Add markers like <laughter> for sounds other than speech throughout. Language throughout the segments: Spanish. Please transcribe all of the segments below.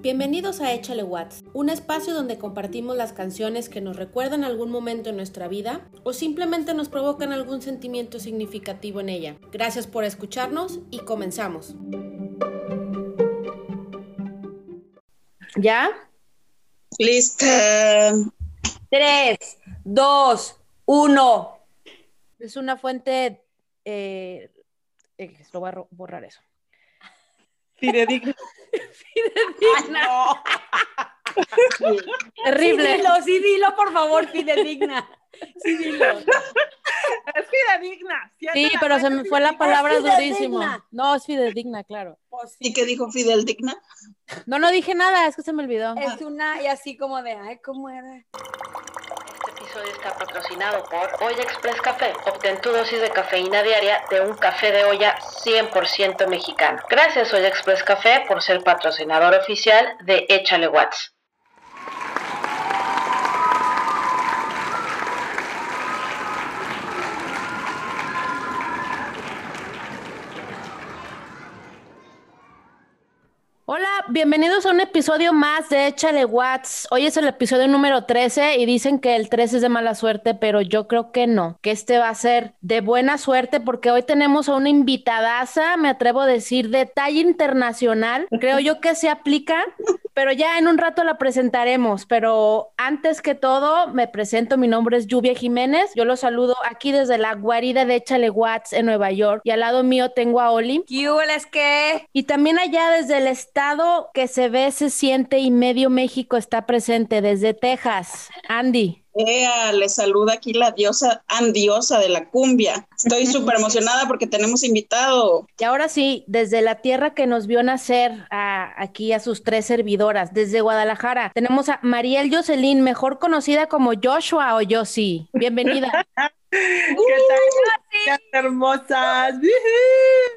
Bienvenidos a Échale Watts, un espacio donde compartimos las canciones que nos recuerdan algún momento en nuestra vida o simplemente nos provocan algún sentimiento significativo en ella. Gracias por escucharnos y comenzamos. ¿Ya? Lista. Tres, dos, uno. Es una fuente... Eh, eh, lo voy a borrar eso. Fidedigna. <laughs> Fidedigna. no. <laughs> Terrible. Sí, dilo, sí, dilo, por favor, fidedigna. Sí, dilo. Es fidedigna. Sí, pero se me fue la palabra fidedigna. durísimo. No, es fidedigna, claro. ¿Y qué dijo Fidel Digna? No, no dije nada, es que se me olvidó. Es una, y así como de, ay, ¿cómo era? Este episodio está patrocinado por Olla Express Café. Obtén tu dosis de cafeína diaria de un café de olla 100% mexicano. Gracias Olla Express Café por ser patrocinador oficial de Échale Watts. Hola, bienvenidos a un episodio más de Échale Watts. Hoy es el episodio número 13 y dicen que el 13 es de mala suerte, pero yo creo que no, que este va a ser de buena suerte porque hoy tenemos a una invitadaza, me atrevo a decir, de talla internacional. Creo yo que se aplica, pero ya en un rato la presentaremos. Pero antes que todo, me presento, mi nombre es Lluvia Jiménez. Yo los saludo aquí desde la guarida de Échale Watts en Nueva York y al lado mío tengo a Oli. ¿Qué hubo, es que? Y también allá desde el estado que se ve, se siente y medio México está presente, desde Texas. Andy. Ea, le saluda aquí la diosa andiosa de la cumbia. Estoy <laughs> súper emocionada porque tenemos invitado. Y ahora sí, desde la tierra que nos vio nacer a, aquí a sus tres servidoras, desde Guadalajara, tenemos a Mariel Jocelyn, mejor conocida como Joshua o Josie. Bienvenida. <laughs> ¿Qué tal? Hermosas.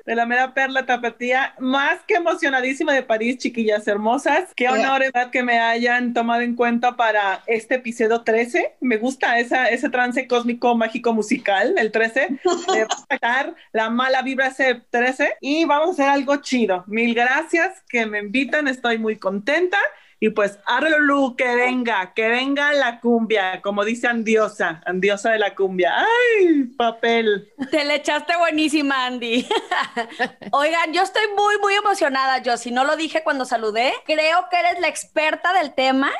De la mera perla tapatía. Más que emocionadísima de París, chiquillas hermosas. Qué honor, ¿verdad? Que me hayan tomado en cuenta para este episodio 13. Me gusta esa, ese trance cósmico mágico musical, el 13. De <laughs> sacar la mala vibra ese 13. Y vamos a hacer algo chido. Mil gracias que me invitan. Estoy muy contenta. Y pues, Arlulu, que venga, que venga la cumbia, como dice Andiosa, Andiosa de la cumbia. ¡Ay, papel! Te le echaste buenísima, Andy. <laughs> Oigan, yo estoy muy, muy emocionada, yo. Si no lo dije cuando saludé, creo que eres la experta del tema.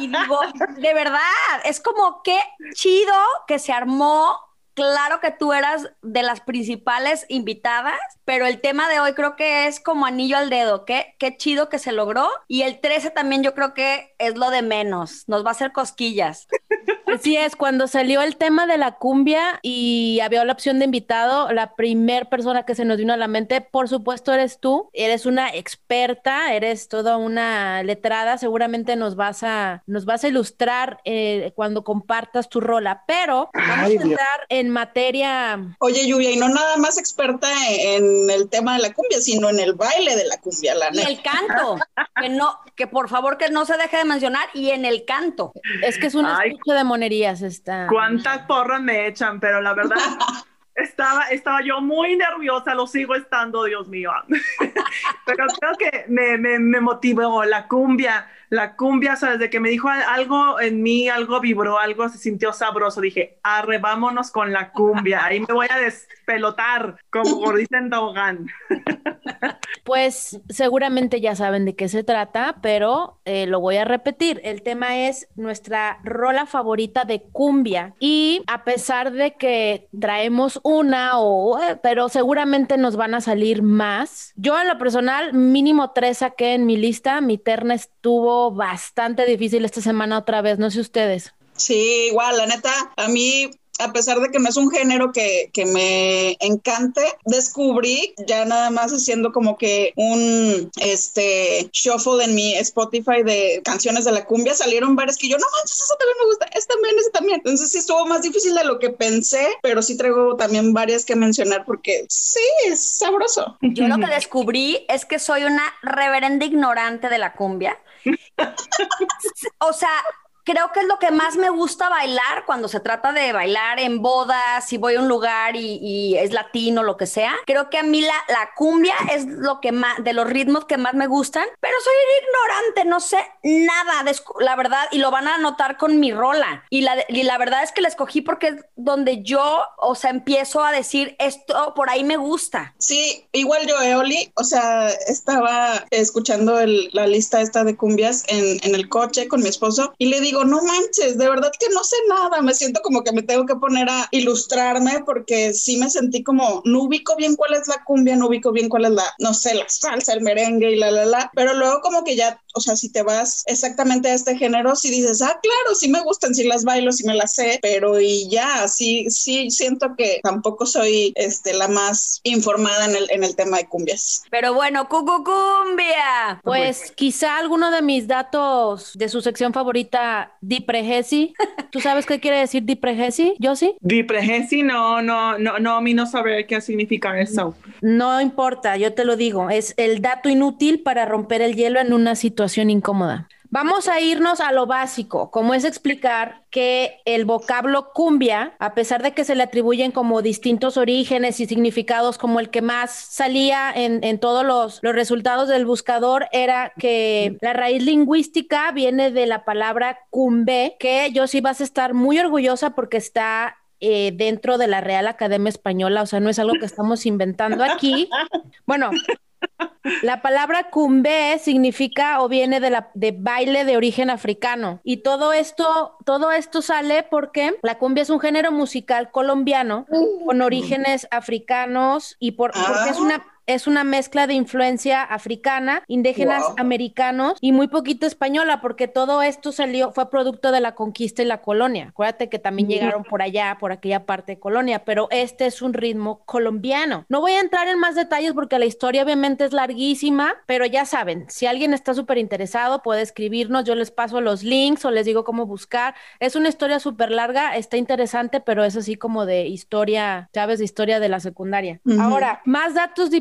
Y digo, de verdad, es como qué chido que se armó claro que tú eras de las principales invitadas, pero el tema de hoy creo que es como anillo al dedo. Qué, qué chido que se logró. Y el 13 también yo creo que es lo de menos. Nos va a hacer cosquillas. <laughs> Así es, cuando salió el tema de la cumbia y había la opción de invitado, la primer persona que se nos vino a la mente, por supuesto, eres tú. Eres una experta, eres toda una letrada. Seguramente nos vas a, nos vas a ilustrar eh, cuando compartas tu rola. Pero vamos Ay, a entrar en materia. Oye, Lluvia, y no nada más experta en el tema de la cumbia, sino en el baile de la cumbia, la Y neta. el canto, que no, que por favor que no se deje de mencionar, y en el canto. Es que es una Ay. escucha de monerías esta. ¿Cuántas porras me echan? Pero la verdad, <laughs> estaba, estaba yo muy nerviosa, lo sigo estando, Dios mío. <laughs> Pero creo que me, me, me motivó la cumbia, la cumbia, o sea, desde que me dijo al- algo en mí, algo vibró, algo se sintió sabroso, dije, arre, vámonos con la cumbia, ahí me voy a despelotar, como <laughs> gordita en tobogán. Pues seguramente ya saben de qué se trata, pero eh, lo voy a repetir. El tema es nuestra rola favorita de cumbia y a pesar de que traemos una o, eh, pero seguramente nos van a salir más. Yo en lo personal mínimo tres saqué en mi lista. Mi terna estuvo bastante difícil esta semana otra vez. No sé ustedes. Sí, igual, la neta, a mí a pesar de que no es un género que, que me encante, descubrí ya nada más haciendo como que un este shuffle en mi Spotify de canciones de la cumbia, salieron varias que yo, no manches, eso también me gusta, esta también, esa también. Entonces sí estuvo más difícil de lo que pensé, pero sí traigo también varias que mencionar porque sí, es sabroso. Yo lo que descubrí es que soy una reverenda ignorante de la cumbia. <laughs> O sea, creo que es lo que más me gusta bailar cuando se trata de bailar en bodas, si voy a un lugar y, es latino, lo que sea. Creo que a mí la, la cumbia es lo que más, de los ritmos que más me gustan, pero soy ignorante, no sé nada, de, la verdad, y lo van a notar con mi rola. Y la, y la verdad es que la escogí porque es donde yo, o sea, empiezo a decir esto, por ahí me gusta. Sí, igual yo, Eoli, o sea, estaba escuchando la lista esta de cumbias en, en el coche con mi esposo y le digo, no manches, de verdad que no sé nada, me siento como que me tengo que poner a ilustrarme porque sí me sentí como, no ubico bien cuál es la cumbia, no ubico bien cuál es la, no sé, la salsa, el merengue y la, la, la, pero luego como que ya, o sea, si te vas exactamente a este género, si dices, ah, claro, sí me gustan, sí las bailo, sí me las sé, pero y ya, sí, sí siento que tampoco soy este, la más informada en el, en el tema de cumbias. Pero bueno, cucu cumbia. Pues quizá alguno de mis datos de su sección favorita, Dipregesi. <laughs> ¿Tú sabes qué quiere decir Dipregesi? ¿Yo sí? Dipregesi, no, no, no, no, a mí no saber qué significa eso. No importa, yo te lo digo, es el dato inútil para romper el hielo en una situación incómoda. Vamos a irnos a lo básico, como es explicar que el vocablo cumbia, a pesar de que se le atribuyen como distintos orígenes y significados, como el que más salía en, todos los, los, resultados del buscador, era que la raíz lingüística viene de la palabra cumbe, que yo sí vas a estar muy orgullosa porque está eh, dentro de la Real Academia Española, o sea, no es algo que estamos inventando aquí. Bueno, la palabra cumbe significa o viene de la de baile de origen africano. Y todo esto todo esto sale porque la cumbia es un género musical colombiano con orígenes africanos y por, porque es una es una mezcla de influencia africana, indígenas americanos y muy poquito española, porque todo esto salió, fue producto de la conquista y la colonia. Acuérdate que también llegaron por allá, por aquella parte de colonia, pero este es un ritmo colombiano. No voy a entrar en más detalles porque la historia obviamente es larguísima, pero ya saben, si alguien está súper interesado, puede escribirnos, yo les paso los links o les digo cómo buscar. Es una historia súper larga, está interesante, pero es así como de historia, ¿sabes? De historia de la secundaria. Ahora, más datos de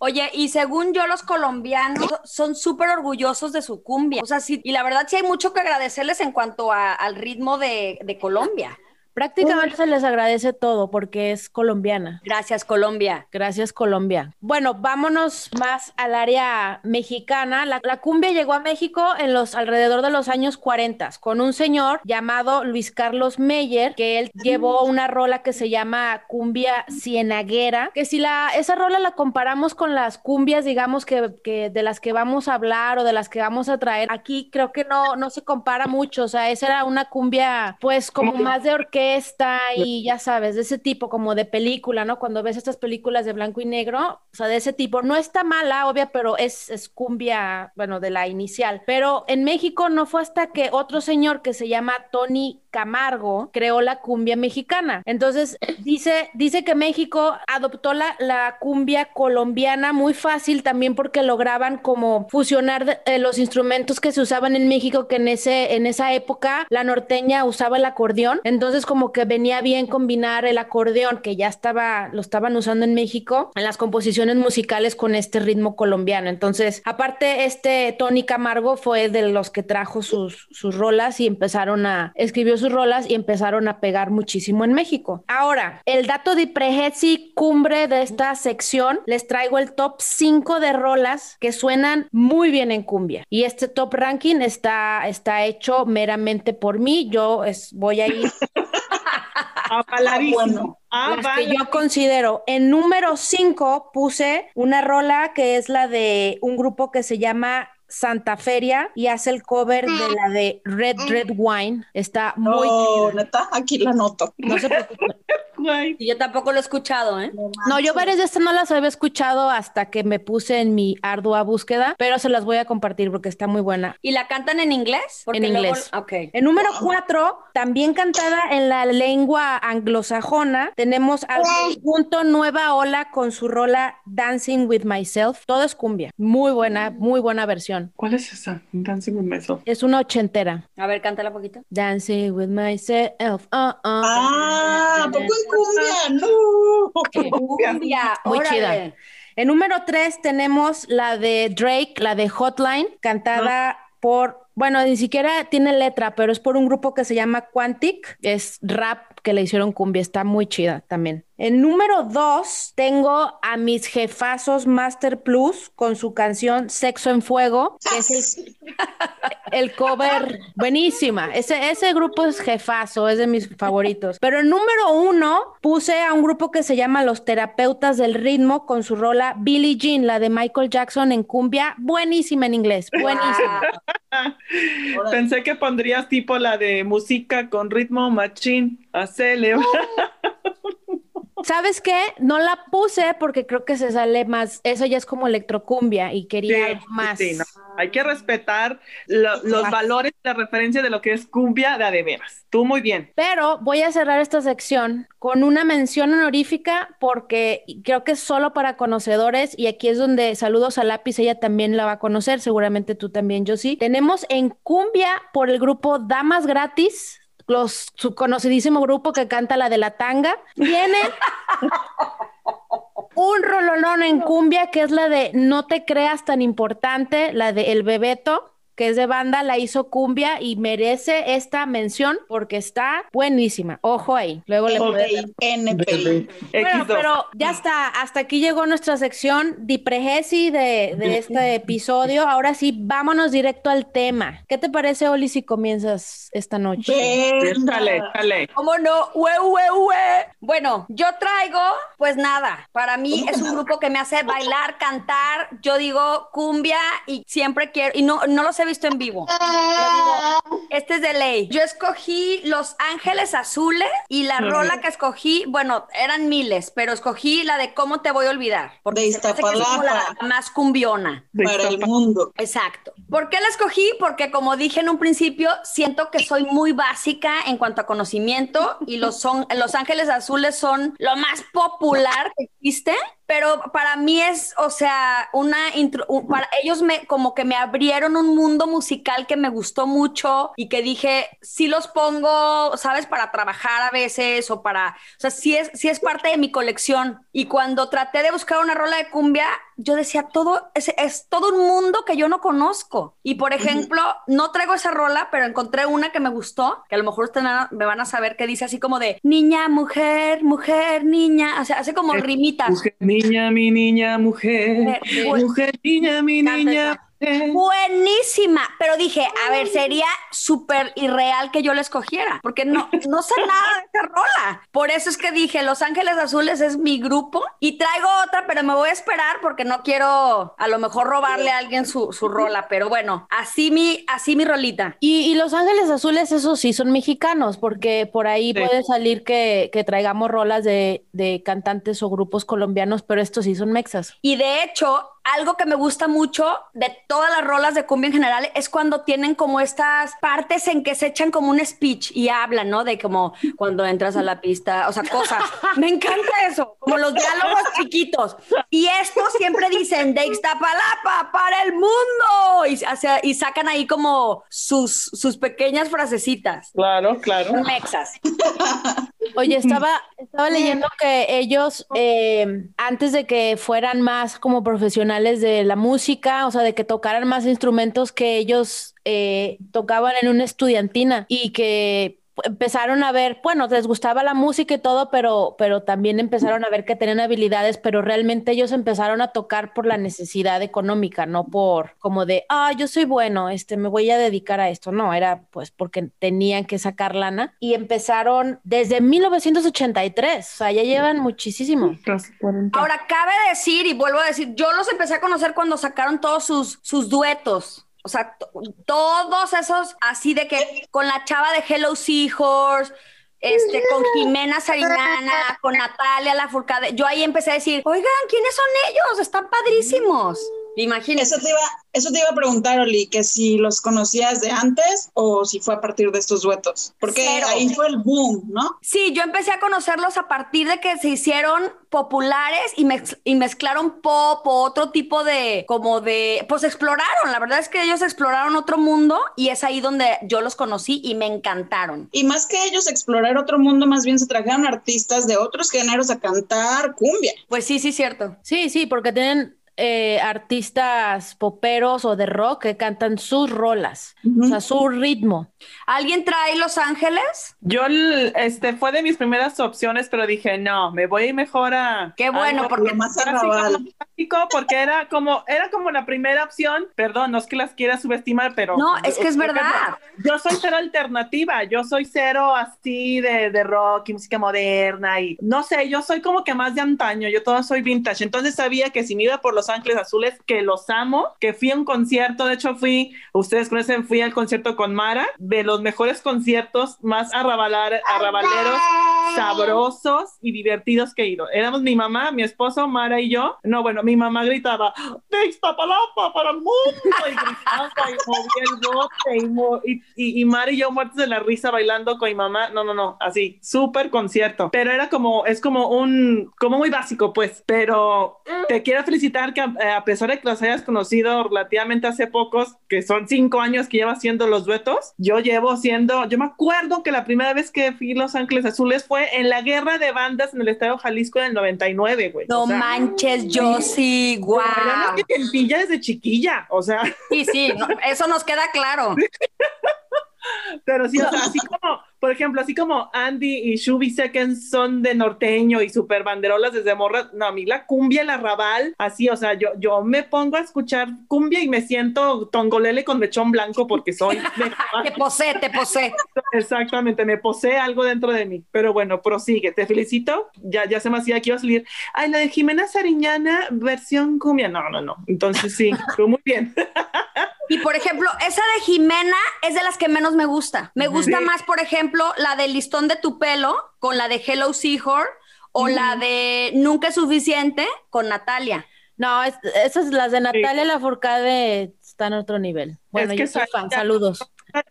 Oye, y según yo, los colombianos son súper orgullosos de su cumbia. O sea, sí, y la verdad sí hay mucho que agradecerles en cuanto al ritmo de, de Colombia. Prácticamente se les agradece todo porque es colombiana. Gracias, Colombia. Gracias, Colombia. Bueno, vámonos más al área mexicana. La, cumbia llegó a México en los alrededor de los años 40 con un señor llamado Luis Carlos Meyer, que él llevó una rola que se llama cumbia cienaguera, que si la esa rola la comparamos con las cumbias, digamos que, que de las que vamos a hablar o de las que vamos a traer, aquí creo que no no se compara mucho, o sea, esa era una cumbia pues como más de orquesta está y ya sabes, de ese tipo como de película, ¿no? Cuando ves estas películas de blanco y negro, o sea, de ese tipo, no está mala, obvia, pero es, es cumbia, bueno, de la inicial. Pero en México no fue hasta que otro señor que se llama Tony Camargo creó la cumbia mexicana. Entonces, dice, dice que México adoptó la, la cumbia colombiana muy fácil también porque lograban como fusionar eh, los instrumentos que se usaban en México, que en, ese, en esa época la norteña usaba el acordeón. Entonces, como que venía bien combinar el acordeón, que ya estaba, lo estaban usando en México, en las composiciones musicales con este ritmo colombiano. Entonces, aparte, este Tony Camargo fue de los que trajo sus, sus rolas y empezaron a, rolas y empezaron a pegar muchísimo en México. Ahora, el dato de Prejezi cumbre de esta sección, les traigo el top 5 de rolas que suenan muy bien en cumbia. Y este top ranking está, está hecho meramente por mí. Yo es, voy a ir... <laughs> Bueno, que yo considero. En número 5 puse una rola que es la de un grupo que se llama Santa Feria y hace el cover de la de Red Red Wine. Está muy. Oh, neta, aquí la noto. No se preocupe. <laughs> yo tampoco lo he escuchado, ¿eh? No, yo varias de estas no las había escuchado hasta que me puse en mi ardua búsqueda, pero se las voy a compartir porque está muy buena. ¿Y la cantan en inglés? en inglés. Ok. En número cuatro, también cantada en la lengua anglosajona, tenemos al conjunto Nueva Ola con su rola Dancing with Myself. Todo es cumbia. Muy buena, muy buena versión. ¿Cuál es esa? Dancing with Myself. Es una ochentera. A ver, cántala poquito. Dancing with Myself. Uh, uh, ah, poco cumbia, no. <laughs> Cumbia, <laughs> muy chida. En número 3 tenemos la de Drake, la de Hotline, cantada por bueno, ni siquiera tiene letra, pero es por un grupo que se llama Quantic, es rap que le hicieron cumbia, está muy chida también. En número dos tengo a mis jefazos Master Plus con su canción Sexo en Fuego, que es el, <laughs> cover buenísima. Ese, ese grupo es jefazo, es de mis favoritos. Pero en número uno puse a un grupo que se llama Los Terapeutas del Ritmo con su rola Billie Jean, la de Michael Jackson en cumbia, buenísima en inglés, buenísima. <laughs> Pensé que pondrías tipo la de música con ritmo machín a celebrar. ¿Sabes qué? No la puse porque creo que se sale más, eso ya es como electrocumbia y quería algo más. Sí, no. Hay que respetar los valores de referencia de lo que es cumbia de adeveras. Tú muy bien. Pero voy a cerrar esta sección con una mención honorífica porque creo que es solo para conocedores y aquí es donde saludos a Lápiz, ella también la va a conocer, seguramente tú también, yo sí. Tenemos en cumbia por el grupo Damas Gratis, los, su conocidísimo grupo que canta la de la tanga, viene un rololón en cumbia que es la de No te creas tan importante, la de El Bebeto que es de banda, la hizo Cumbia y merece esta mención porque está buenísima. Ojo ahí. Luego le okay. NP. Bueno, pero ya está. Hasta aquí llegó nuestra sección Diprehesi de, de este episodio. Ahora sí, vámonos directo al tema. ¿Qué te parece, Oli, si comienzas esta noche? Dale, dale. ¿Cómo no? Ue, ue, ue. Bueno, yo traigo, pues nada, para mí es un grupo que me hace bailar, cantar. Yo digo cumbia y siempre quiero, y no, no lo sé visto en vivo. este es de ley. Yo escogí Los Ángeles Azules y la rola que escogí, bueno, eran miles, pero escogí la de Cómo te voy a olvidar. Porque de Iztapalapa. la más cumbiona. Para el mundo. Exacto. ¿Por qué la escogí? Porque como dije en un principio, siento que soy muy básica en cuanto a conocimiento y los, son, los Ángeles Azules son lo más popular que existe pero para mí es, o sea, una para ellos me como que me abrieron un mundo musical que me gustó mucho y que dije, sí los pongo, sabes, para trabajar a veces o para, o sea, sí es sí es parte de mi colección. Y cuando traté de buscar una rola de cumbia, yo decía, todo es, es todo un mundo que yo no conozco. Y por ejemplo, no traigo esa rola, pero encontré una que me gustó, que a lo mejor ustedes me van a saber que dice así como de niña, mujer, mujer, niña, o sea, hace como rimitas niña, mi niña, mujer, mujer, niña, mi niña. Buenísima, pero dije, a ver, sería súper irreal que yo la escogiera, porque no, no sé nada de esa rola. Por eso es que dije, Los Ángeles Azules es mi grupo y traigo otra, pero me voy a esperar porque no quiero a lo mejor robarle a alguien su, su rola, pero bueno, así mi, así mi rolita. Y, Los Ángeles Azules, eso sí, son mexicanos, porque por ahí puede salir que, que traigamos rolas de, de cantantes o grupos colombianos, pero estos sí son mexas. Y de hecho, algo que me gusta mucho de todas las rolas de cumbia en general es cuando tienen como estas partes en que se echan como un speech y hablan, ¿no? De como cuando entras a la pista, o sea, cosas. Me encanta eso, como los diálogos chiquitos. Y esto siempre dicen de Ixtapalapa para el mundo y, y sacan ahí como sus, sus pequeñas frasecitas. Claro, claro. Mexas. Oye, <laughs> estaba, estaba leyendo que ellos, eh, antes de que fueran más como profesionales de la música, o sea, de que tocaran más instrumentos que ellos eh, tocaban en una estudiantina y que empezaron a ver, bueno, les gustaba la música y todo, pero, pero también empezaron a ver que tenían habilidades, pero realmente ellos empezaron a tocar por la necesidad económica, no por como de, ah, yo soy bueno, este, me voy a dedicar a esto. No, era pues porque tenían que sacar lana y empezaron desde 1983, o sea, ya llevan muchísimo. Ahora, cabe decir, y vuelvo a decir, yo los empecé a conocer cuando sacaron todos sus, sus duetos. O sea, todos esos así de que con la chava de Hello Seahorse, este, con Jimena Sarinana, con <laughs> Natalia La Furcade. Yo ahí empecé a decir, oigan, ¿quiénes son ellos? Están padrísimos. Imagínese. Eso te, iba, eso te iba a preguntar, Oli, que si los conocías de antes o si fue a partir de estos duetos. Porque ahí fue el boom, ¿no? Sí, yo empecé a conocerlos a partir de que se hicieron populares y, y mezclaron pop o otro tipo de, como de, pues exploraron. La verdad es que ellos exploraron otro mundo y es ahí donde yo los conocí y me encantaron. Y más que ellos explorar otro mundo, más bien se trajeron artistas de otros géneros a cantar cumbia. Pues sí, sí, cierto. Sí, sí, porque tienen eh, artistas poperos o de rock que cantan sus rolas, o sea, su ritmo. ¿Alguien trae Los Ángeles? Yo, este, fue de mis primeras opciones, pero dije, no, me voy mejor a... Qué bueno, algo porque Lo más clásico, porque era como, era como la primera opción, perdón, no es que las quiera subestimar, pero... No, es que es verdad. Yo soy cero alternativa, yo soy cero así de, de rock y música moderna y no sé, yo soy como que más de antaño, yo todo soy vintage, entonces sabía que si me iba por Los Ángeles Azules, que los amo, que fui a un concierto, de hecho fui, ustedes conocen, fui al concierto con Mara, de los mejores conciertos más arrabalar, arrabaleros, sabrosos y divertidos que he ido. Éramos mi mamá, mi esposo, Mara y yo. No, bueno, mi mamá gritaba, de Iztapalapa para el mundo, y gritaba y movía el bote, y Mara y yo muertos de la risa bailando con mi mamá. No, no, no, así, súper concierto. Pero era como, es como un, como muy básico, pues. Pero te quiero felicitar que a, a pesar de que los hayas conocido relativamente hace pocos, que son cinco años que llevas haciendo los duetos, yo llevo siendo, yo me acuerdo que la primera vez que fui a Los Ángeles Azules fue en la guerra de bandas en el Estado Jalisco en el 99, güey. No O sea, manches, yo sí, guau. Éramos que tempilla desde chiquilla, o sea, Sí, sí, <laughs> no, eso nos queda claro. <laughs> pero sí, <laughs> o sea, así como, por ejemplo, así como Andy y Shubi Seconds son de norteño y super banderolas desde morra, no, a mí la cumbia, el arrabal, así, o sea, yo, yo me pongo a escuchar cumbia y me siento tongolele con mechón blanco porque soy <laughs> de Te posee, te posee. Exactamente, me posee algo dentro de mí. Pero bueno, prosigue, te felicito. Ya, ya se me hacía que iba a salir. Ay, la de Jimena Sariñana, versión cumbia. No, no, no. Entonces sí, <laughs> muy bien. Y por ejemplo, esa de Jimena es de las que menos me gusta. Me gusta Sí. más, por ejemplo, la del listón de tu pelo con la de Hello Seahorse o la de Nunca es suficiente con Natalia. No, es- esas las de Natalia Lafourcade están a otro nivel. Bueno, que yo soy fan, saludos.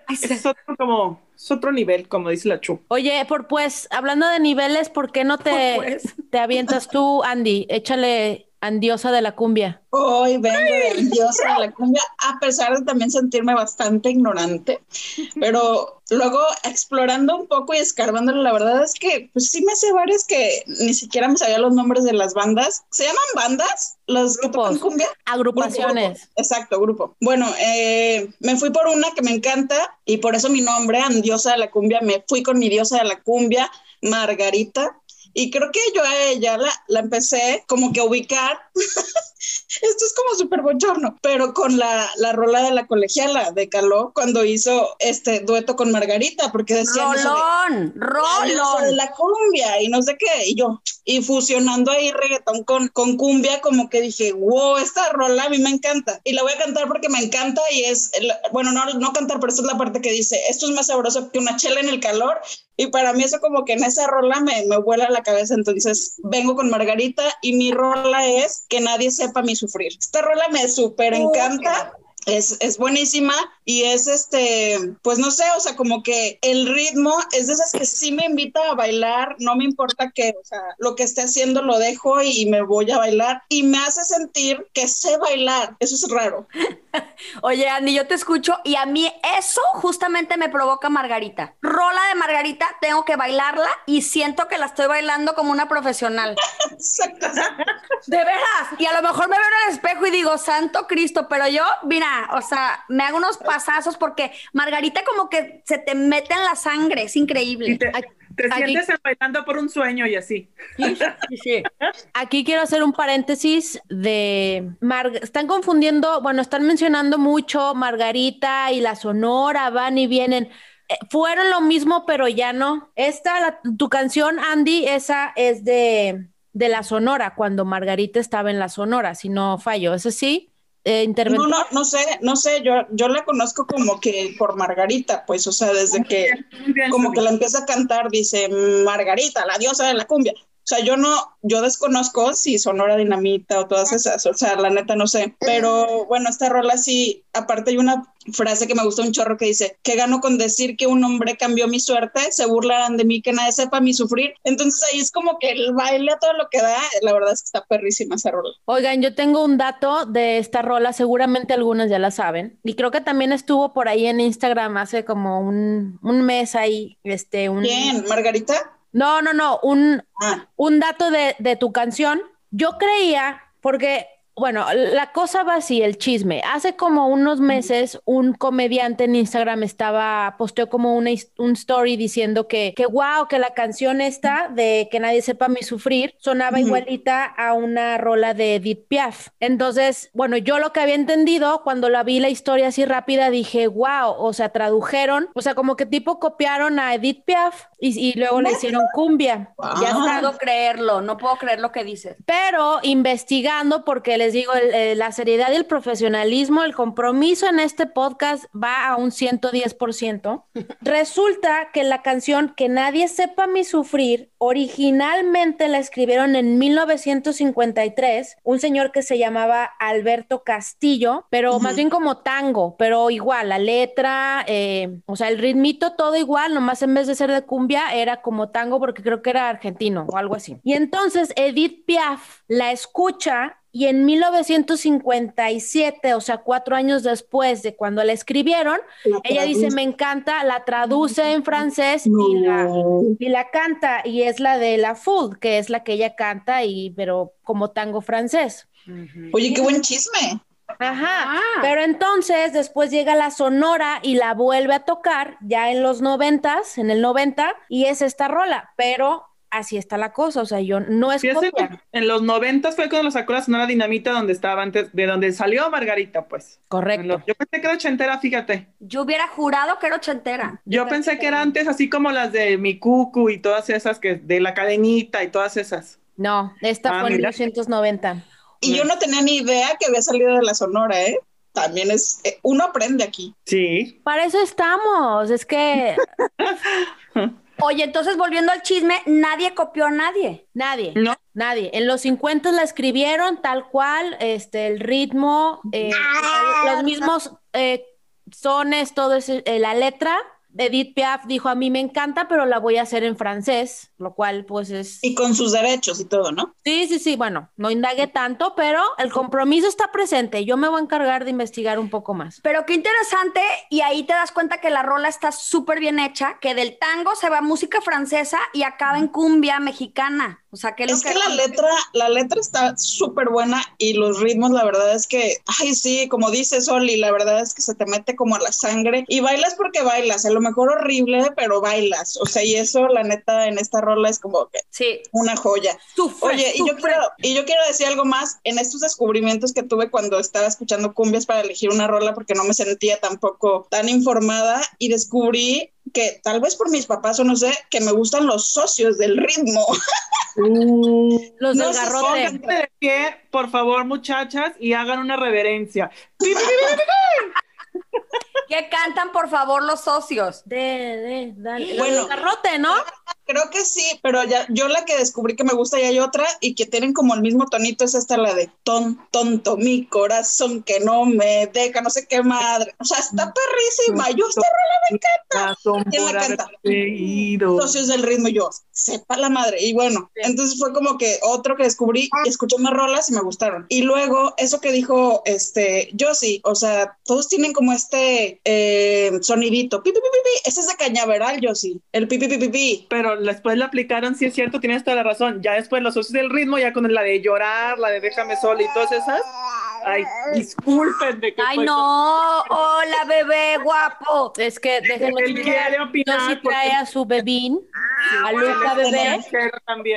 Es otro, como, es otro nivel, como dice la Chu. Oye, por pues, hablando de niveles, ¿por qué no te, pues. te avientas tú, Andy? Échale andiosa de la cumbia. Hoy vengo de diosa de la cumbia, a pesar de también sentirme bastante ignorante, pero luego explorando un poco y escarbándolo, la verdad es que pues sí me sé varias que ni siquiera me sabía los nombres de las bandas. ¿Se llaman bandas? Los que tocan Grupos. cumbia. Agrupaciones. Grupo, Exacto, grupo. Bueno, eh, me fui por una que me encanta y por eso mi nombre, Andiosa de la Cumbia, me fui con mi diosa de la cumbia, Margarita. Y creo que yo a ella la, la empecé como que a ubicar. <laughs> Esto es como súper bochorno, pero con la, la rola de la colegiala de Caló, cuando hizo este dueto con Margarita, porque decían eso de, Rolón, de rolón. la cumbia y no sé qué, y yo, y fusionando ahí reggaetón con, con cumbia, como que dije, wow, esta rola a mí me encanta, y la voy a cantar porque me encanta y es, bueno, no, no cantar, pero esta es la parte que dice, esto es más sabroso que una chela en el calor, y para mí eso como que en esa rola me, me vuela la cabeza, entonces vengo con Margarita y mi rola es que nadie sepa mi sufrir. Esta rola me súper encanta. Es, es buenísima y es este, pues no sé, o sea, como que el ritmo es de esas que sí me invita a bailar, no me importa que, o sea, lo que esté haciendo lo dejo y, me voy a bailar y me hace sentir que sé bailar, eso es raro. <laughs> Oye, Andy, yo te escucho y a mí eso justamente me provoca Margarita. Rola de Margarita, tengo que bailarla y siento que la estoy bailando como una profesional. <laughs> Exacto. De veras. Y a lo mejor me veo en el espejo y digo, Santo Cristo, pero yo, mira, o sea, me hago unos pasazos porque Margarita como que se te mete en la sangre, es increíble. Y te, Aquí- te aquí- sientes bailando por un sueño y así. Sí, sí. <laughs> Aquí quiero hacer un paréntesis de Mar- están confundiendo, bueno, están mencionando mucho Margarita y la Sonora, van y vienen. Eh, fueron lo mismo, pero ya no. Esta, la- tu canción, Andy, esa es de, de la Sonora, cuando Margarita estaba en la Sonora, si no fallo. ¿Eso sí? Eh, No, interventor. no, no sé, no sé, yo, yo la conozco como que por Margarita, pues, o sea, desde que como que la empieza a cantar, dice Margarita, la diosa de la cumbia. O sea, yo no, yo desconozco si Sonora Dinamita o todas esas, o sea, la neta no sé. Pero bueno, esta rola sí, aparte hay una frase que me gusta un chorro que dice, que gano con decir que un hombre cambió mi suerte, se burlarán de mí, que nadie sepa mi sufrir. Entonces ahí es como que el baile a todo lo que da, la verdad es que está perrísima esa rola. Oigan, yo tengo un dato de esta rola, seguramente algunas ya la saben, y creo que también estuvo por ahí en Instagram hace como un, un mes ahí, este, un... Bien, Margarita. No, no, no, un, Ah, un dato de, de tu canción. Yo creía, porque bueno, la cosa va así, el chisme. Hace como unos meses un comediante en Instagram estaba, posteó como una, un story diciendo que, que wow, que la canción esta de Que nadie sepa mi sufrir sonaba igualita a una rola de Edith Piaf. Entonces, bueno, yo lo que había entendido cuando la vi la historia así rápida dije, wow, o sea, tradujeron, o sea, como que tipo copiaron a Edith Piaf y, luego le hicieron <laughs> cumbia. Ya no puedo creerlo, no puedo creer lo que dices. Pero investigando, porque les digo, la seriedad y el profesionalismo, el compromiso en este podcast va a un 110%. Resulta que la canción Que nadie sepa mi sufrir, originalmente la escribieron en 1953, un señor que se llamaba Alberto Castillo, pero más bien como tango, pero igual, la letra, eh, o sea, el ritmito todo igual, nomás en vez de ser de cumbia, era como tango porque creo que era argentino o algo así. Y entonces Edith Piaf la escucha y en 1957, o sea, cuatro años después de cuando la escribieron, ella dice, me encanta, la traduce en francés y, la, y, la, canta, y es la de La Food, que es la que ella canta, y, pero como tango francés. Oye, qué buen chisme. Ajá, ah. pero entonces después llega la Sonora y la vuelve a tocar ya en los noventas, en el 90, y es esta rola, pero así está la cosa, o sea, yo no es copia. En los noventas fue cuando sacó la Sonora Dinamita donde estaba antes, de donde salió Margarita, pues. Correcto. yo pensé que era ochentera, fíjate. Yo hubiera jurado que era ochentera. Yo, pensé que era antes, así como las de Mi Cucu y todas esas, que de la cadenita y todas esas. No, esta ah, fue en 1990. Y yo no tenía ni idea que había salido de la Sonora, ¿eh? También es, eh, uno aprende aquí. Sí. Para eso estamos, es que... <laughs> Oye, entonces volviendo al chisme, nadie copió a nadie. Nadie. No. Nadie. En los 50 la escribieron tal cual, este, el ritmo, eh, los mismos eh, sones, todo eso, eh, la letra, Edith Piaf dijo, a mí me encanta, pero la voy a hacer en francés, lo cual pues es... Y con sus derechos y todo, ¿no? Sí, sí, sí, bueno, no indague tanto, pero el compromiso está presente. Yo me voy a encargar de investigar un poco más. Pero qué interesante, y ahí te das cuenta que la rola está súper bien hecha, que del tango se va música francesa y acaba en cumbia mexicana. O sea, que es que, la letra, la letra está súper buena y los ritmos, la verdad es que, ay, sí, como dice Soli, la verdad es que se te mete como a la sangre y bailas porque bailas, a lo mejor horrible, pero bailas. O sea, y eso, la neta, en esta rola es como que sí. una joya. Oye, Y, yo quiero, y yo quiero decir algo más en estos descubrimientos que tuve cuando estaba escuchando cumbias para elegir una rola porque no me sentía tampoco tan informada y descubrí que tal vez por mis papás o no sé, que me gustan los socios del ritmo. <laughs> Uh, los del garrote. De pie, por favor, muchachas, y hagan una reverencia. <laughs> ¿Qué cantan, por favor, los socios? De, de, dale. Bueno, garrote, ¿no? Creo que sí, pero ya yo la que descubrí que me gusta y hay otra y que tienen como el mismo tonito es esta la de ton tonto mi corazón que no me deja, no sé qué madre. O sea, está perrísima. Yo esta rola me encanta. ¿Quién la canta? Socios del ritmo yo, sepa la madre. Y bueno, entonces fue como que otro que descubrí y escuché más rolas y me gustaron. Y luego eso que dijo este Josie, o sea, todos tienen como este eh, sonidito. Pi, pi, pi, ese es de cañaveral, Josie. El pi, pi, pi, pi, Después la aplicaron, sí es cierto, tienes toda la razón. Ya después los socios del ritmo, ya con la de llorar, la de déjame sola y todas esas. Ay, disculpen de que. Ay, no. Hola, bebé guapo. Es que déjenme Él quiere opinar. No si trae a su bebín, a Luca bebé.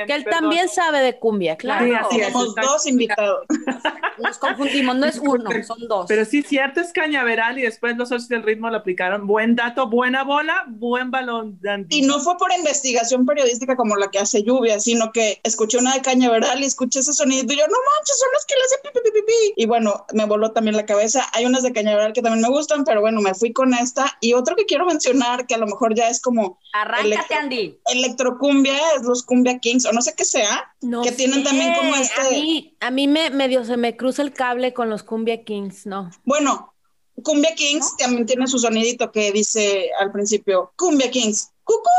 que él también sabe de cumbia, claro. Sí, Tenemos dos invitados. <laughs> Nos confundimos, no es uno, son dos. Pero sí, cierto, es cañaveral y después los socios del ritmo lo aplicaron. Buen dato, buena bola, buen balón. Y no fue por investigación periodística como la que hace lluvia, sino que escuché una de cañaveral y escuché ese sonido y yo, no manches, son los que le hacen pipi, pipi, pipi. Y bueno, me voló también la cabeza. Hay unas de cañaveral que también me gustan, pero bueno, me fui con esta. Y otro que quiero mencionar, que a lo mejor ya es como... Arráncate, Andy. Electrocumbia, es los Cumbia Kings, o no sé qué sea, que tienen también como este... A mí, a mí me medio se me cruza el cable con los Cumbia Kings, no. Bueno, Cumbia Kings también tiene su sonidito que dice al principio, Cumbia Kings, ¡cucú!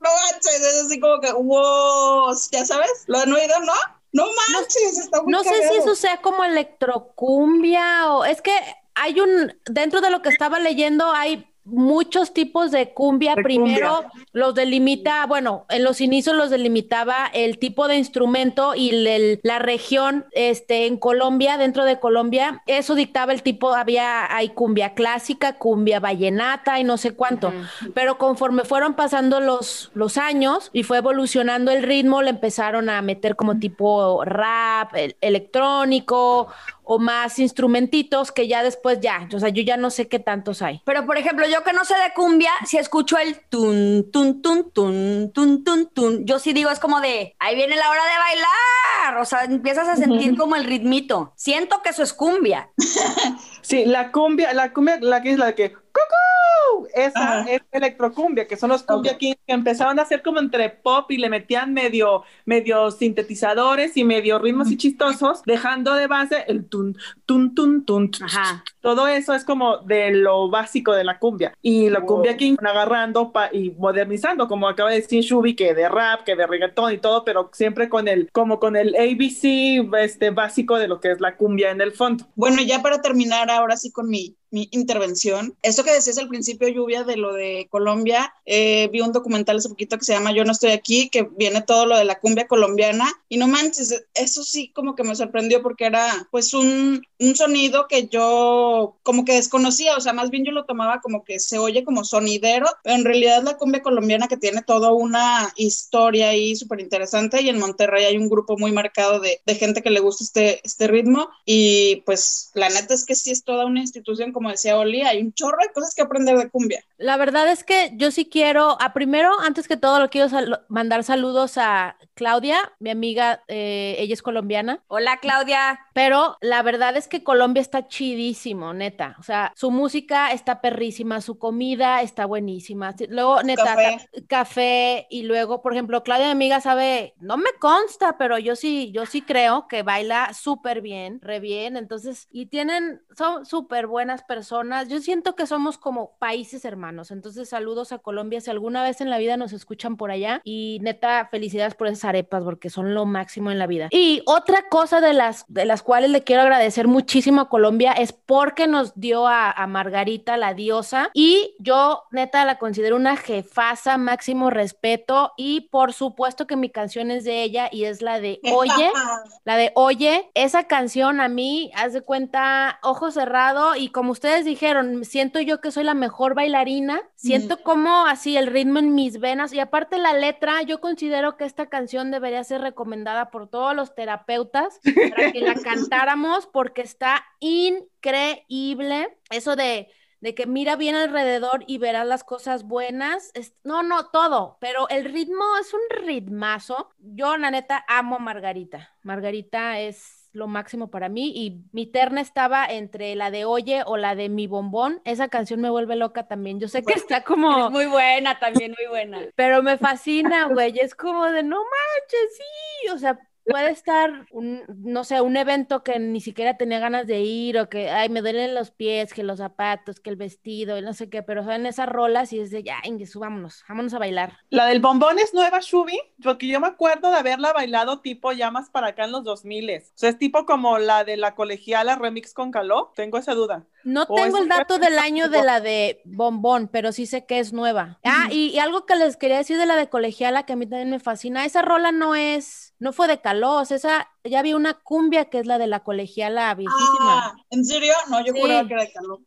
No manches, es así como que, wow, ya sabes, lo han oído, ¿no? No manches, está muy No sé si eso sea como electrocumbia o es que hay un, dentro de lo que estaba leyendo hay muchos tipos de cumbia. De Primero cumbia. los delimita, bueno, en los inicios los delimitaba el tipo de instrumento y el- la región este, en Colombia, dentro de Colombia, eso dictaba el tipo, había, hay cumbia clásica, cumbia vallenata y no sé cuánto. Pero conforme fueron pasando los, los años y fue evolucionando el ritmo, le empezaron a meter como tipo rap, el- electrónico o más instrumentitos que ya después ya, o sea, yo ya no sé qué tantos hay. Pero, por ejemplo, yo que no sé de cumbia, si escucho el tun, tun, tun, tun, tun, tun, tun, yo sí digo, es como de, ahí viene la hora de bailar. O sea, empiezas a sentir como el ritmito. Siento que eso es cumbia. <laughs> Sí, la cumbia, la cumbia, la que es la que ¡Cucú! Esa Ajá. es electrocumbia, que son los cumbia Ok. kings que empezaron a hacer como entre pop y le metían medio, medio sintetizadores y medio ritmos y chistosos, dejando de base el tun, tun, tun, tun. Ajá. Todo eso es como de lo básico de la cumbia. Y la cumbia king agarrando pa- y modernizando, como acaba de decir Shubi, que de rap, que de reggaetón y todo, pero siempre con el, como con el ABC este, básico de lo que es la cumbia en el fondo. Bueno, ya para terminar ahora sí con mi, mi intervención, esto que decías al principio, Lluvia, de lo de Colombia, eh, vi un documental hace poquito que se llama Yo no estoy aquí, que viene todo lo de la cumbia colombiana, y no manches, eso sí como que me sorprendió porque era pues un, un sonido que yo como que desconocía, o sea, más bien yo lo tomaba como que se oye como sonidero, pero en realidad la cumbia colombiana que tiene toda una historia ahí súper interesante y en Monterrey hay un grupo muy marcado de, de gente que le gusta este, este ritmo. Y pues la neta es que sí es toda una institución, como decía Oli, hay un chorro de cosas que aprender de cumbia. La verdad es que yo sí quiero, a primero, antes que todo, lo quiero sal- mandar saludos a Claudia, mi amiga, eh, ella es colombiana, Hola, Claudia. pero la verdad es que Colombia está chidísimo, neta. O sea, su música está perrísima, su comida está buenísima. Luego, neta, Café. ca- café y luego, por ejemplo, Claudia, mi amiga, sabe, no me consta, pero yo sí, yo sí creo que baila súper bien, re bien. Entonces, y tienen, son súper buenas personas. Yo siento que somos como países hermanos. Entonces, saludos a Colombia si alguna vez en la vida nos escuchan por allá. Y neta, felicidades por esas arepas porque son lo máximo en la vida. Y otra cosa de las, de las cuales le quiero agradecer muchísimo a Colombia es porque nos dio a, a Margarita, la diosa. Y yo, neta, la considero una jefaza, máximo respeto. Y por supuesto que mi canción es de ella y es la de Oye. <laughs> La de Oye, esa canción a mí, haz de cuenta, ojo cerrado y como ustedes dijeron, siento yo que soy la mejor bailarina, siento como así el ritmo en mis venas y aparte la letra, yo considero que esta canción debería ser recomendada por todos los terapeutas para que la <laughs> cantáramos porque está increíble. Eso de de que mira bien alrededor y verás las cosas buenas. No, no, todo, pero el ritmo es un ritmazo. Yo, la neta, amo a Margarita. Margarita es lo máximo para mí y mi terna estaba entre la de Oye o la de Mi Bombón. Esa canción me vuelve loca también. Yo sé que está Es como, muy buena, también muy buena. <laughs> pero me fascina, güey. Es como de no manches, sí. O sea, puede estar, un, no sé, un evento que ni siquiera tenía ganas de ir o que, ay, me duelen los pies, que los zapatos, que el vestido, y no sé qué, pero son esas rolas y es de, ya, Ingesu, vámonos, vámonos a bailar. La del bombón es nueva, Shubi, porque yo me acuerdo de haberla bailado tipo ya más para acá en los 2000. O sea, es tipo como la de la colegiala remix con Caló. Tengo esa duda. No O tengo el dato del año de la de Bombón, pero sí sé que es nueva. Ah, y, y algo que les quería decir de la de Colegiala, que a mí también me fascina, esa rola no es, no fue de Calos, esa, ya vi una cumbia que es la de la Colegiala viejísima. Ah, ¿en serio? No, yo Sí. juraba que era de Carlos.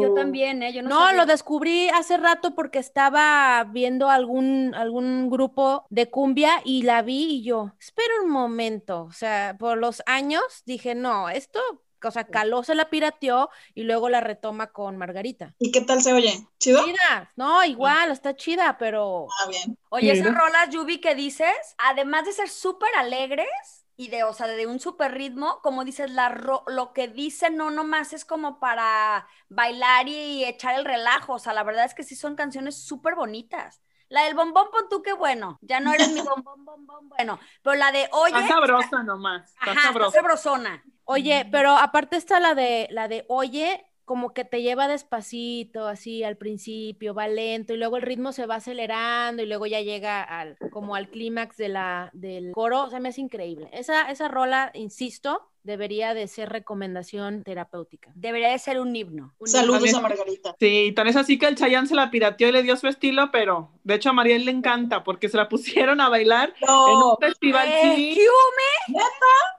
Yo también, ¿eh? Yo no, No, sabía. lo descubrí hace rato porque estaba viendo algún, algún grupo de cumbia y la vi y yo, espera un momento, o sea, por los años dije, no, esto, o sea, Caló se la pirateó y luego la retoma con Margarita. ¿Y qué tal se oye? ¿Chido? Chida, no, igual, está chida, pero Ah, bien. Oye, esas rolas, Yubi, que dices, además de ser súper alegres y de, o sea, de un súper ritmo, como dices, la ro- lo que dicen no nomás es como para bailar y echar el relajo, o sea, la verdad es que sí son canciones súper bonitas. La del bombón, pon tú, qué bueno, ya no eres mi <laughs> bombón, bombón, bueno, pero la de oye, Está sabrosa nomás. Está ajá, está sabrosa. sabrosona. Oye, pero aparte está la de la de Oye, como que te lleva despacito, así al principio, va lento y luego el ritmo se va acelerando y luego ya llega al como al clímax de la del coro, o sea, me hace increíble. Esa esa rola, insisto, debería de ser recomendación terapéutica. Debería de ser un himno. Saludos a Margarita. Sí, tan es así que el Chayanne se la pirateó y le dio su estilo, pero de hecho a Mariel le encanta porque se la pusieron a bailar en un festival. Eh, sí, ¿qué me?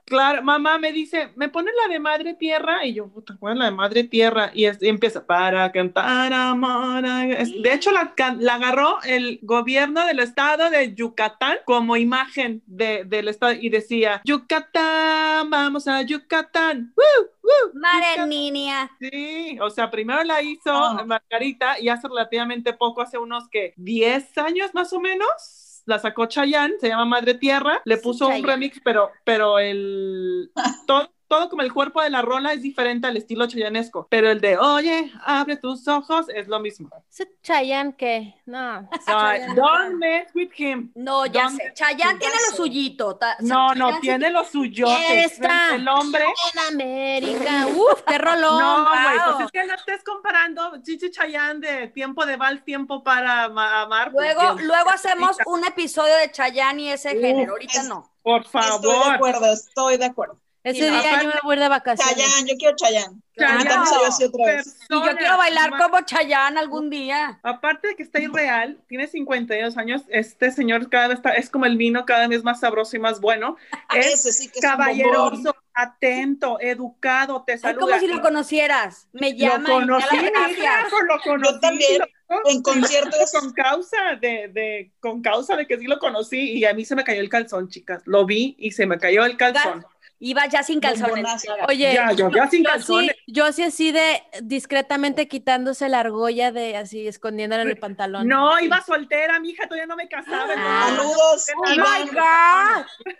claro, mamá me dice, ¿me pones la de Madre Tierra? Y yo, puta, ¿cuál es la de Madre Tierra? Y, es- y empieza, para cantar amor. a-". Es- De hecho, la, la agarró el gobierno del estado de Yucatán como imagen de, del estado y decía, Yucatán, vamos a Yucatán. ¡Woo! ¡Woo! Yucatán". niña. Sí, o sea, primero la hizo Ah. Margarita y hace relativamente poco, hace unos que 10 años más o menos, la sacó Chayanne, se llama Madre Tierra, le Sí, puso un remix, pero, pero el <laughs> todo, todo como el cuerpo de la rola es diferente al estilo chayanesco, pero el de oye, abre tus ojos es lo mismo. Ese Chayanne que, no. So, don't mess with him. No, ya sé. Chayanne tiene lo suyito. Ta- No, no, tiene los suyos. Esta. El hombre. En América, uf, qué rolón. No, güey, wow. pues es que no estés comparando Chichi Chayanne de tiempo de vals, tiempo para ama- amar. Luego, porque- luego hacemos un episodio de Chayanne y ese Uf, género. Ahorita es- no. Por Estoy de favor. acuerdo, estoy de acuerdo. Ese no, día yo me voy de vacaciones. Chayanne, yo quiero Chayanne. Chayanne, Ahorita me salió así otra vez. Y yo quiero bailar más- como Chayanne algún día. Aparte de que está irreal, tiene 52 años, este señor cada vez está, es como el vino, cada vez más sabroso y más bueno. Es Ese sí que es caballeroso, atento, educado, te saluda. como si lo conocieras. Me Lo llama y da conocí, las hija, lo conocí. Yo también, lo- en conciertos. con causa de, de, con causa de que sí lo conocí y a mí se me cayó el calzón, chicas. Lo vi y se me cayó el calzón. Iba ya sin calzones. Oye, Ya, yo ya sin yo calzones. sí, yo sí así de discretamente quitándose la argolla de así, escondiéndola en el pantalón. No, iba soltera, mija, todavía no me casaba. Ah. Saludos, Oh my Iván. God. <laughs>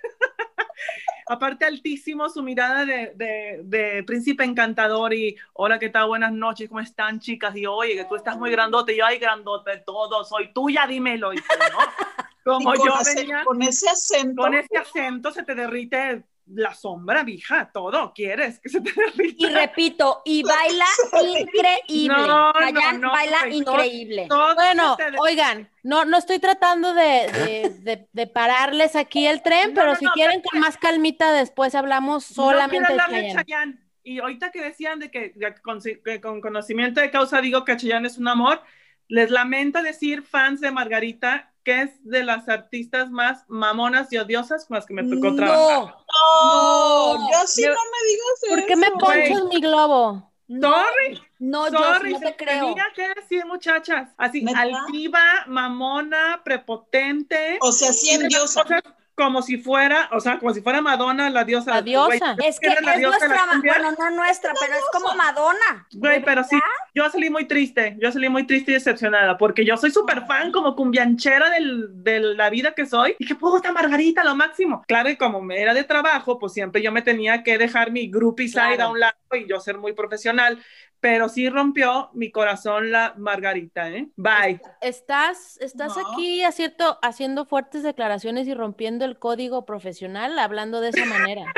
Aparte altísimo, su mirada de, de, de príncipe encantador y hola, ¿qué tal? Buenas noches, ¿cómo están chicas? Y oye, que tú estás muy grandote, yo, ay, grandote, todo, soy tuya, dímelo. Y tú, ¿no? <laughs> Como Y con, yo ace- venía con ese acento. con ese acento, se te derrite la sombra, vieja, todo, ¿quieres que se te derrita? Y repito, y <laughs> baila increíble. No, no, Chayanne no, baila todo- increíble. Todo Bueno, oigan, no, no estoy tratando de, de, de- de pararles aquí el tren, No, pero no, si no, quieren con más calmita después hablamos solamente de Chayanne. Chayanne. Y ahorita que decían de que, de que con, que con conocimiento de causa digo que Chayanne es un amor, les lamento decir, fans de Margarita, que es de las artistas más mamonas y odiosas con las que me tocó trabajar. No. No, yo sí Me- no me digas eso. ¿Por qué me ponchas mi globo? Sorry, No, yo sorry, no se te creo. tenía que decir, muchachas. Así, altiva, mamona, prepotente. O sea, sí cosas Como si fuera, o sea, como si fuera Madonna, la diosa. La diosa. Es que es diosa de la nuestra, bueno, no nuestra, pero es como Madonna. Güey, pero sí, yo salí muy triste, yo salí muy triste y decepcionada, porque yo soy súper fan, como cumbianchera del, de la vida que soy, y que puedo esta Margarita, lo máximo. Claro, y como me era de trabajo, pues siempre yo me tenía que dejar mi groupie side Claro. a un lado y yo ser muy profesional, pero sí rompió mi corazón la Margarita, ¿eh? Bye. Estás, estás No. aquí acierto- haciendo fuertes declaraciones y rompiendo el código profesional hablando de esa manera. <laughs>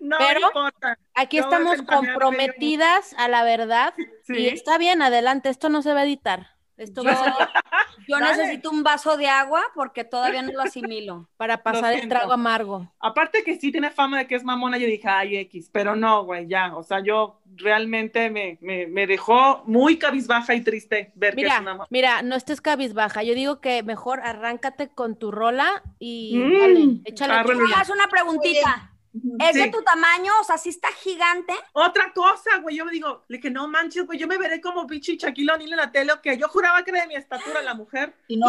No Pero- importa. Aquí estamos comprometidas a la verdad Sí. y está bien, adelante, esto no se va a editar. Esto va a ser <laughs> Yo necesito un vaso de agua porque todavía no lo asimilo. para pasar el trago amargo. Aparte que sí tiene fama de que es mamona, yo dije, ay, X, pero no, güey, ya, o sea, yo realmente me, me, me dejó muy cabizbaja y triste ver que es una mamona. mira, no estés cabizbaja. Yo digo que mejor arráncate con tu rola y Mm, dale, échale. chicha. Haz una preguntita. ¿Es de tu tamaño? O sea, sí está gigante. Otra cosa, güey, yo me digo, le dije, no manches, güey, yo me veré como pinche Shaquille O'Neal en la tele, que yo juraba que era de mi estatura la mujer. Y no,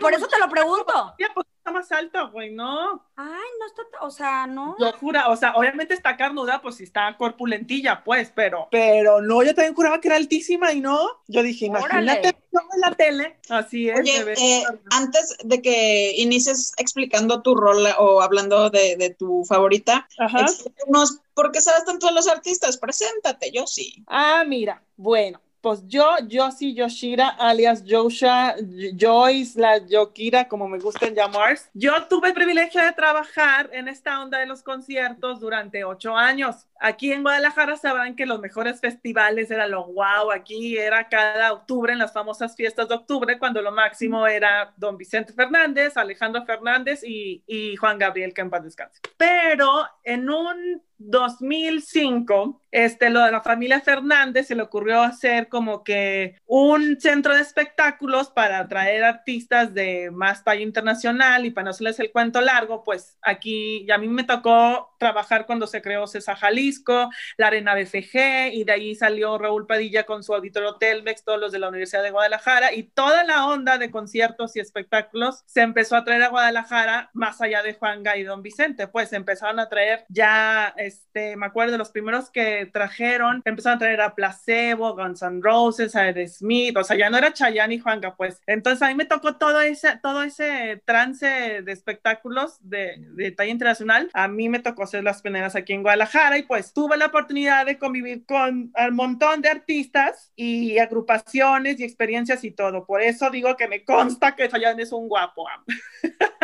Por eso te lo <laughs> pregunto. Está más alto, güey, no. Ay, no está, o sea, no. Yo jura, o sea, obviamente está carnuda, pues sí está corpulentilla, pues, pero. Pero no, yo también juraba que era altísima y no. Yo dije, imagínate en la tele. Así es, Oye, eh, antes de que inicies explicando tu rol o hablando de, de tu favorita, Ajá. explícanos por qué sabes tanto de los artistas. Preséntate, yo sí. Ah, mira, bueno, pues yo, Josie Yoshira, alias Joshua, Joyce, la Yokira, como me gustan llamar. Yo tuve el privilegio de trabajar en esta onda de los conciertos durante ocho años. Aquí en Guadalajara sabrán que los mejores festivales era lo wow, aquí era cada octubre en las famosas fiestas de octubre, cuando lo máximo era don Vicente Fernández, Alejandro Fernández y, y Juan Gabriel, que en paz descanse. Pero en un 2005, este, lo de la familia Fernández se le ocurrió hacer como que un centro de espectáculos para atraer artistas de más talla internacional y para no hacerles el cuento largo, pues aquí, y a mí me tocó trabajar cuando se creó Cesa Jalisco, la Arena BFG, y de ahí salió Raúl Padilla con su auditorio Telmex, todos los de la Universidad de Guadalajara, y toda la onda de conciertos y espectáculos se empezó a traer a Guadalajara, más allá de Juanga y Don Vicente, pues empezaron a traer ya, este, me acuerdo los primeros que trajeron, empezaron a traer a Placebo, Guns N' Roses, a Ed Smith, o sea, ya no era Chayanne y Juanga, pues. Entonces a mí me tocó todo ese, todo ese trance de espectáculos de, de talla internacional, a mí me tocó ser las peneras aquí en Guadalajara y pues tuve la oportunidad de convivir con un montón de artistas y agrupaciones y experiencias y todo. Por eso digo que me consta que Chayanne es un guapo. <laughs>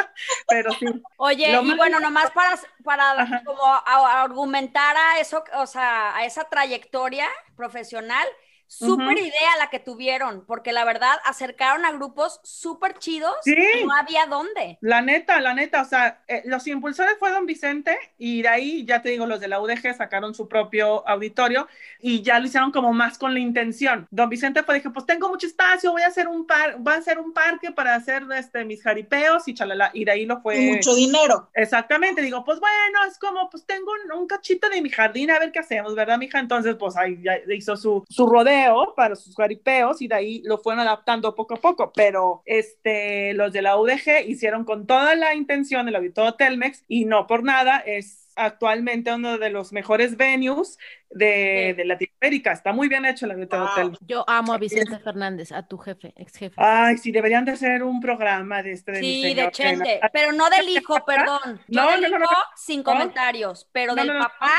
Pero sí. Oye, y bueno, nomás para, para como argumentar a eso, o sea, a esa trayectoria profesional, Súper idea la que tuvieron, porque la verdad acercaron a grupos súper chidos sí. y no había dónde. La neta, la neta, o sea, eh, los impulsores fue Don Vicente y de ahí, ya te digo, los de la UDG sacaron su propio auditorio y ya lo hicieron como más con la intención. Don Vicente fue, dije, pues tengo mucho espacio, voy a hacer un par, voy a hacer un parque para hacer este, mis jaripeos y chalala, y de ahí lo fue. Y mucho dinero. Exactamente, digo, pues bueno, es como, pues tengo un, un, cachito de mi jardín, a ver qué hacemos, ¿verdad, mija? Entonces, pues ahí ya hizo su, su rodeo para sus jaripeos y de ahí lo fueron adaptando poco a poco, pero este, los de la UDG hicieron con toda la intención el auditorio Telmex y no por nada es actualmente uno de los mejores venues de, de Latinoamérica. Está muy bien hecho el auditorio wow. Telmex. Yo amo a Vicente Fernández, a tu jefe, ex jefe. Ay, sí, deberían de hacer un programa de este. De sí, de Chente, pero no del hijo, perdón. Yo no, del no, no, hijo, sin comentarios, pero del papá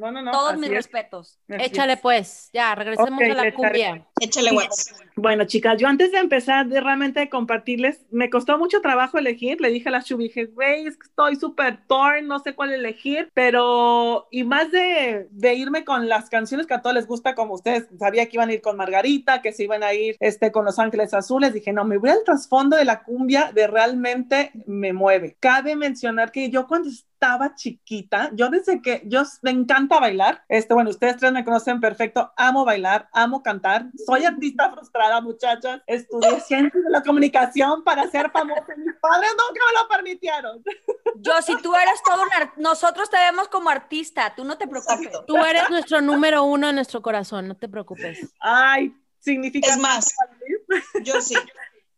no, no, no. Todos mis es. respetos. Así Échale es. pues, ya, regresemos okay, a la cumbia. Échale Watts. Bueno, chicas, yo antes de empezar de realmente compartirles, me costó mucho trabajo elegir. Le dije a la Shubi, dije, güey, es que estoy súper torn, no sé cuál elegir, pero y más de, de, irme con las canciones que a todos les gusta, como ustedes sabía que iban a ir con Margarita, que se iban a ir este, con Los Ángeles Azules, dije, no, me voy al trasfondo de la cumbia de realmente me mueve. Cabe mencionar que yo cuando estaba chiquita, yo desde que yo me encanta bailar, este, bueno, ustedes tres me conocen perfecto, amo bailar, amo cantar, soy artista frustrada, muchachas, estudié <laughs> ciencias de la comunicación para ser famosa, mis padres nunca me lo permitieron. Yo, si tú eres todo un art nosotros te vemos como artista, tú no te preocupes. Exacto. Tú eres nuestro número uno en nuestro corazón, no te preocupes. Ay, significa Es más, yo sí,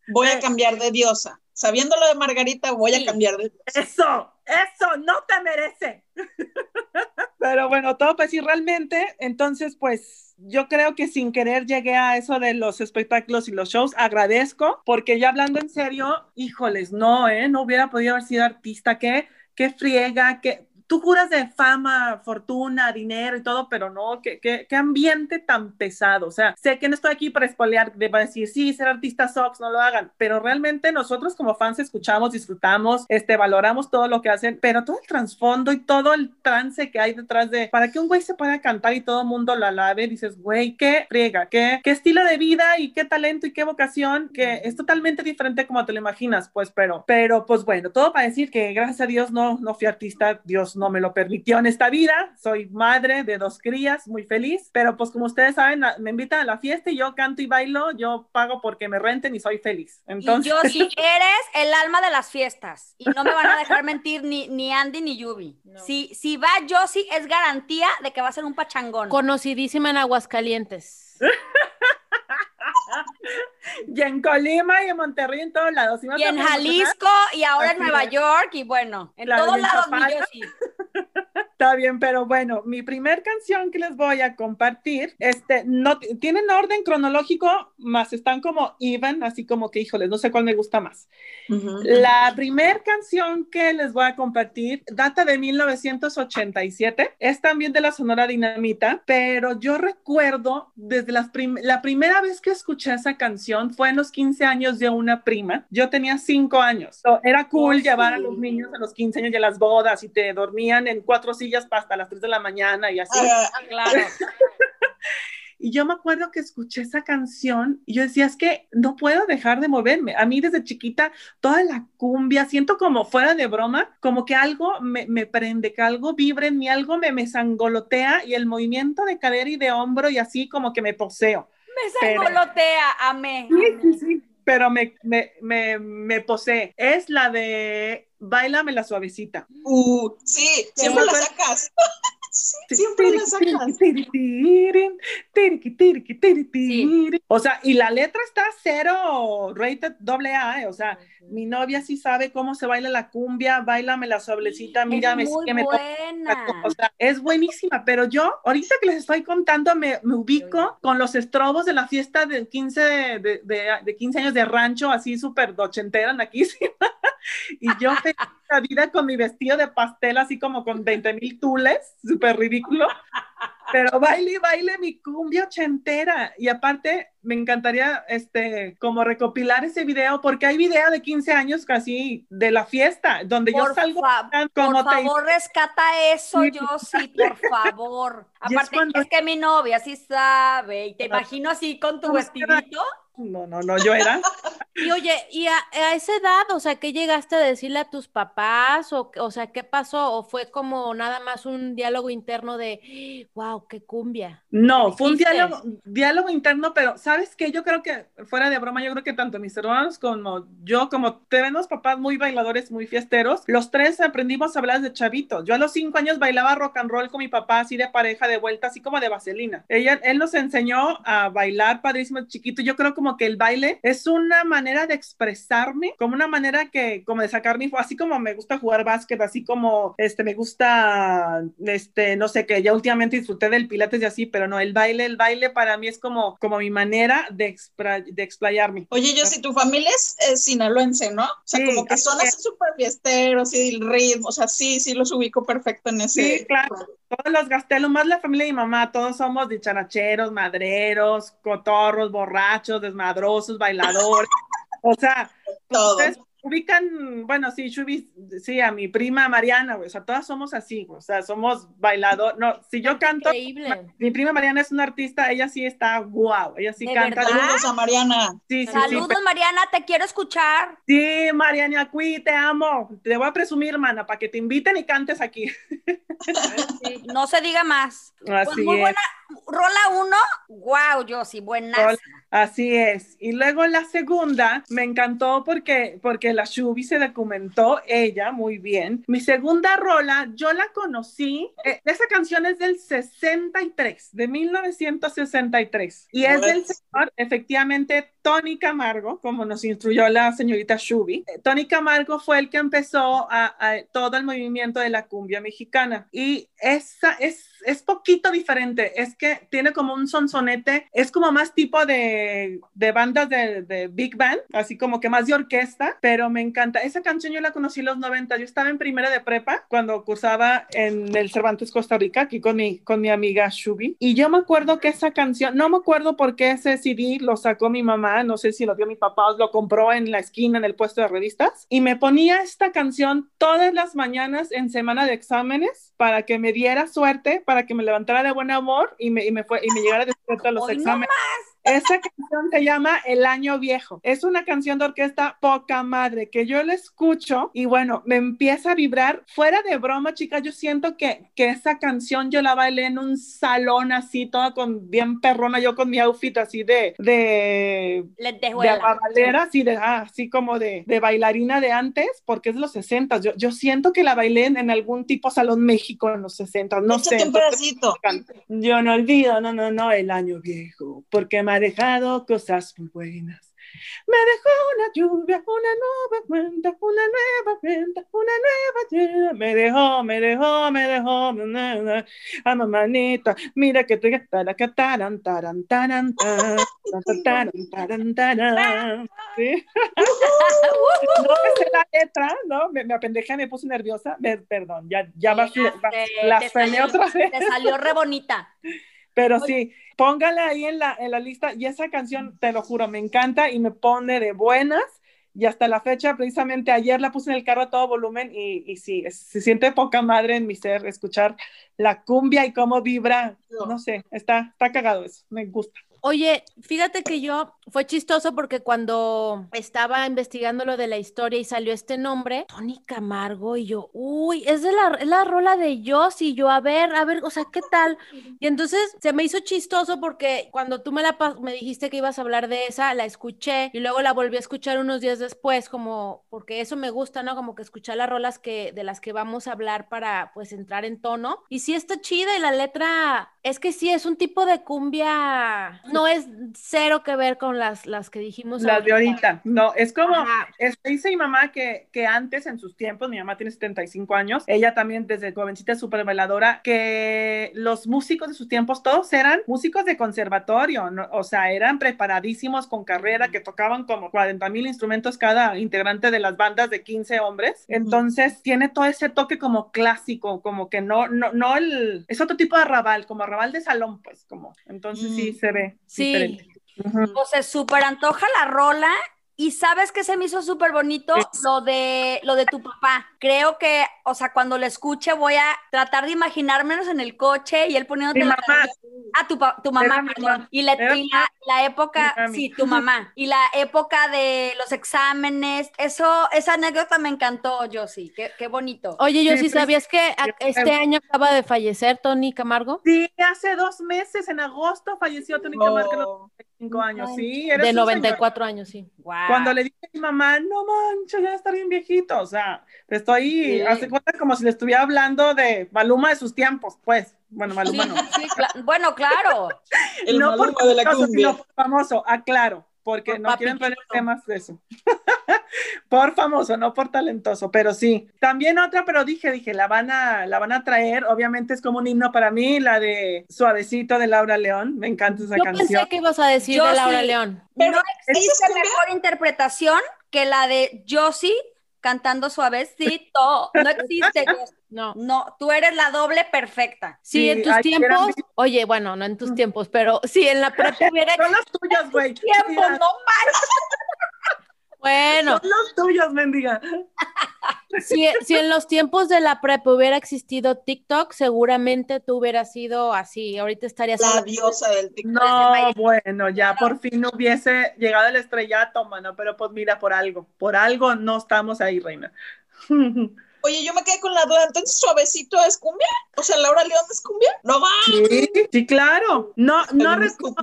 voy a cambiar de diosa. Sabiendo lo de Margarita, voy sí. a cambiar de diosa. Eso, eso, no te merece. <laughs> Pero bueno, todo pues sí, realmente, entonces pues yo creo que sin querer llegué a eso de los espectáculos y los shows, agradezco, porque ya hablando en serio, híjoles, no, ¿eh? No hubiera podido haber sido artista, qué, qué friega, qué, tú juras de fama, fortuna, dinero y todo, pero no, ¿qué, qué, qué ambiente tan pesado. O sea, sé que no estoy aquí para espolear, de decir, sí, ser artista sox, no lo hagan, pero realmente nosotros como fans escuchamos, disfrutamos, este, valoramos todo lo que hacen, pero todo el trasfondo y todo el trance que hay detrás de, para que un güey se pueda cantar y todo el mundo lo alabe, dices, güey, qué friega, qué, qué estilo de vida y qué talento y qué vocación, que es totalmente diferente como te lo imaginas, pues, pero, pero, pues bueno, todo para decir que gracias a Dios no, no fui artista, Dios no me lo permitió en esta vida. Soy madre de dos crías, muy feliz, pero pues como ustedes saben, me invitan a la fiesta y yo canto y bailo, yo pago porque me renten y soy feliz. Entonces... Y yo, si <laughs> eres el alma de las fiestas y no me van a dejar <laughs> mentir ni, ni Andy ni Yubi. No. Si, si va Josie, es garantía de que va a ser un pachangón. Conocidísima en Aguascalientes. <laughs> y en Colima y en Monterrey, en todos lados. Y, y en Jalisco y ahora Así en Nueva es. York y bueno, en claro, todos lados sí. <laughs> Está bien, pero bueno, mi primer canción que les voy a compartir, este, no tienen orden cronológico, más están como even, así como que, híjoles, no sé cuál me gusta más. Uh -huh. La primer canción que les voy a compartir data de 1987, es también de la Sonora Dinamita, pero yo recuerdo desde las prim la primera vez que escuché esa canción fue en los 15 años de una prima. Yo tenía 5 años. So, era cool oh, llevar sí. a los niños a los 15 años y a las bodas y te dormían en cuatro sillas hasta las 3 de la mañana y así. Ah, claro. <laughs> Y yo me acuerdo que escuché esa canción y yo decía, es que no puedo dejar de moverme. A mí desde chiquita, toda la cumbia, siento como fuera de broma, como que algo me, me prende, que algo vibra en mí, algo me, me sangolotea y el movimiento de cadera y de hombro y así como que me poseo. Me sangolotea, amé. Sí, sí, sí pero me, me, me, me, posee. Es la de Bailame la suavecita. Uh, sí, siempre la sacas. <laughs> siempre la sacas. O sea, y la letra está cero, rated doble A, eh, o sea, mi novia sí sabe cómo se baila la cumbia, bailame la suavecita, mírame, es muy que me buena. O sea, es buenísima, pero yo, ahorita que les estoy contando, me, me ubico con los estrobos de la fiesta de 15, de, de, de 15 años de rancho, así súper ochentera, naquísima. Y yo la vida con mi vestido de pastel, así como con 20 mil tules, súper ridículo. Pero baile baile mi cumbia ochentera. Y aparte, me encantaría este, como recopilar ese video, porque hay video de 15 años casi de la fiesta, donde yo salgo como Por favor, rescata eso, yo sí, por favor. <laughs> Aparte, es, que mi novia sí sabe, y te imagino así con tu vestidito. No, no, no, yo era. <laughs> Y oye, ¿y a, esa edad, o sea, qué llegaste a decirle a tus papás? O, o sea, ¿qué pasó? ¿O fue como nada más un diálogo interno de, wow, qué cumbia? No, fue un diálogo, diálogo interno, pero ¿sabes qué? Yo creo que, fuera de broma, yo creo que tanto mis hermanos como yo, como tenemos papás muy bailadores, muy fiesteros, los tres aprendimos a hablar de chavitos. Yo a los cinco años bailaba rock and roll con mi papá, así de pareja, de vuelta, así como de vaselina. Ella, él nos enseñó a bailar padrísimo, chiquito. Yo creo como que el baile es una manera de expresarme, como una manera que, como de sacar mi, así como me gusta jugar básquet, así como, este, me gusta, este, no sé, que ya últimamente disfruté del pilates y así, pero no, el baile, el baile para mí es como, como mi manera de, de explayarme. Oye, yo si tu familia es, sinaloense, ¿no? O sea, como que son así súper fiesteros y el ritmo, o sea, sí, sí los ubico perfecto en ese. Sí, claro. Todos los gastelos, más la familia de mi mamá, todos somos dicharacheros, madreros, cotorros, borrachos, desmadrosos, bailadores. o sea, <laughs> todos ubican, bueno, sí, sí, a mi prima Mariana, o sea, todas somos así, o sea, somos bailador, no, si yo canto, mi prima Mariana es una artista, ella sí está guau, ella sí canta. Saludos a Mariana. Sí, sí, Saludos Mariana, te quiero escuchar. Sí, Mariana, aquí te amo, te voy a presumir, hermana, para que te inviten y cantes aquí. <laughs> no se diga más. Así pues muy es. buena, rola uno, wow, yo sí, buena. Así es. Y luego la segunda me encantó porque, porque la Shubi se documentó ella muy bien. Mi segunda rola, yo la conocí. Eh, esa canción es del 63, de 1963. Y es del señor, efectivamente, Tony Camargo, como nos instruyó la señorita Shubi. Eh, Tony Camargo fue el que empezó todo el movimiento de la cumbia mexicana. Y esa es es poquito diferente, es que tiene como un sonsonete, es como más tipo de, de bandas de, Big Band, así como que más de orquesta, pero me encanta. Esa canción yo la conocí en los 90, yo estaba en primera de prepa cuando cursaba en el Cervantes Costa Rica, aquí con mi, con mi amiga Shubi, y yo me acuerdo que esa canción, no me acuerdo por qué ese CD lo sacó mi mamá, no sé si lo vio mi papá o lo compró en la esquina en el puesto de revistas, y me ponía esta canción todas las mañanas en semana de exámenes para que me diera suerte, para que me levantara de buen amor y me, y me, fue, y me llegara despierta a los exámenes. Esa canción se llama El Año Viejo. Es una canción de orquesta poca madre que yo la escucho y bueno, me empieza a vibrar. Fuera de broma, chicas, yo siento que, que esa canción yo la bailé en un salón así, toda con bien perrona, yo con mi outfit así de de de así, de, ah, así como de, de, bailarina de antes, porque es de los 60. Yo, yo siento que la bailé en, en algún tipo Salón México en los 60, no sé. Un pedacito. Yo no olvido, no, no, no, el año viejo, porque me ha dejado cosas muy buenas. Me dejó una lluvia, una nueva cuenta, una nueva cuenta, una nueva lluvia. Me dejó, me dejó, me dejó, a mamanita. Mira que te taran, taran, taran, <laughs> taran, taran, taran, taran. <laughs> ¿Sí? <laughs> No me sé la letra, ¿no? Me, me apendejé, me puse nerviosa. Me, perdón, ya, ya vas, las otra vez. Te salió re bonita. Pero sí, póngale ahí en la, en la lista y esa canción, te lo juro, me encanta y me pone de buenas. Y hasta la fecha, precisamente ayer la puse en el carro a todo volumen y, y sí, se siente poca madre en mi ser escuchar la cumbia y cómo vibra, no sé, está, está cagado eso, me gusta. Oye, fíjate que yo fue chistoso porque cuando estaba investigando lo de la historia y salió este nombre, Tony Camargo, y yo, uy, es de la, la rola de Joss, y yo, a ver, a ver, o sea, ¿qué tal? Y entonces se me hizo chistoso porque cuando tú me, la, me dijiste que ibas a hablar de esa, la escuché y luego la volví a escuchar unos días después, como, porque eso me gusta, ¿no? Como que escuchar las rolas que, de las que vamos a hablar para, pues, entrar en tono. Y sí está chida y la letra, es que sí, es un tipo de cumbia no es cero que ver con las, las que dijimos. Las de ahorita, no, es como, es, dice mi mamá que, que antes en sus tiempos, mi mamá tiene 75 años, ella también desde jovencita súper veladora, que los músicos de sus tiempos todos eran músicos de conservatorio, o sea, eran preparadísimos con carrera, que tocaban como 40 mil instrumentos cada integrante de las bandas de 15 hombres, entonces tiene todo ese toque como clásico, como que no, no, no el, es otro tipo de arrabal, como arrabal de salón, pues, como, entonces sí se ve. Sí. O sea, súper antoja la rola y sabes que se me hizo súper bonito lo de lo de tu papá. Creo que, o sea, cuando lo escuche voy a tratar de imaginármelos en el coche y él poniéndote la mamá. Ah, tu, tu mamá, perdón. Y, la, la, época, sí, tu mamá. Y la época de los exámenes, eso, esa anécdota me encantó, Josie. Qué, qué bonito. Oye, Josie, ¿sabías que este año acaba de fallecer Tony Camargo? Sí, hace dos meses, en agosto, falleció Tony Camargo años, sí. de 94 años, sí. Cuando le dije a mi mamá, no mancha, ya está bien viejito, o sea, estoy, hace cuenta como si le estuviera hablando de Maluma de sus tiempos, pues. Bueno, Maluma no. bueno, claro. El no por de la sino por famoso, aclaro porque no quieren tener temas de eso. <laughs> por famoso, no por talentoso, pero sí. También otra, pero dije, dije, la van a, la van a traer. Obviamente es como un himno para mí, la de Suavecito de Laura León. Me encanta esa canción. Yo pensé que ibas a decir de Laura León. Pero no existe mejor interpretación que la de Josie cantando suavecito. No existe. <laughs> No. No, tú eres la doble perfecta. Sí, en tus tiempos. Oye, bueno, no en tus tiempos, pero sí, en la <laughs> prepa hubiera. Son las tuyas, güey. Tiempos, no más. <laughs> Bueno. Son los tuyos, mendiga. <laughs> Si, si, en los tiempos de la prepa hubiera existido TikTok, seguramente tú hubieras sido así. Ahorita estarías. La diosa del TikTok. No, bueno, ya por fin no hubiese llegado el estrellato, mano. Pero pues mira, por algo. Por algo no estamos ahí, reina. Oye, yo me quedé con la duda, entonces suavecito es cumbia? O sea, Laura León es cumbia? No va. Sí, sí, claro. No, no,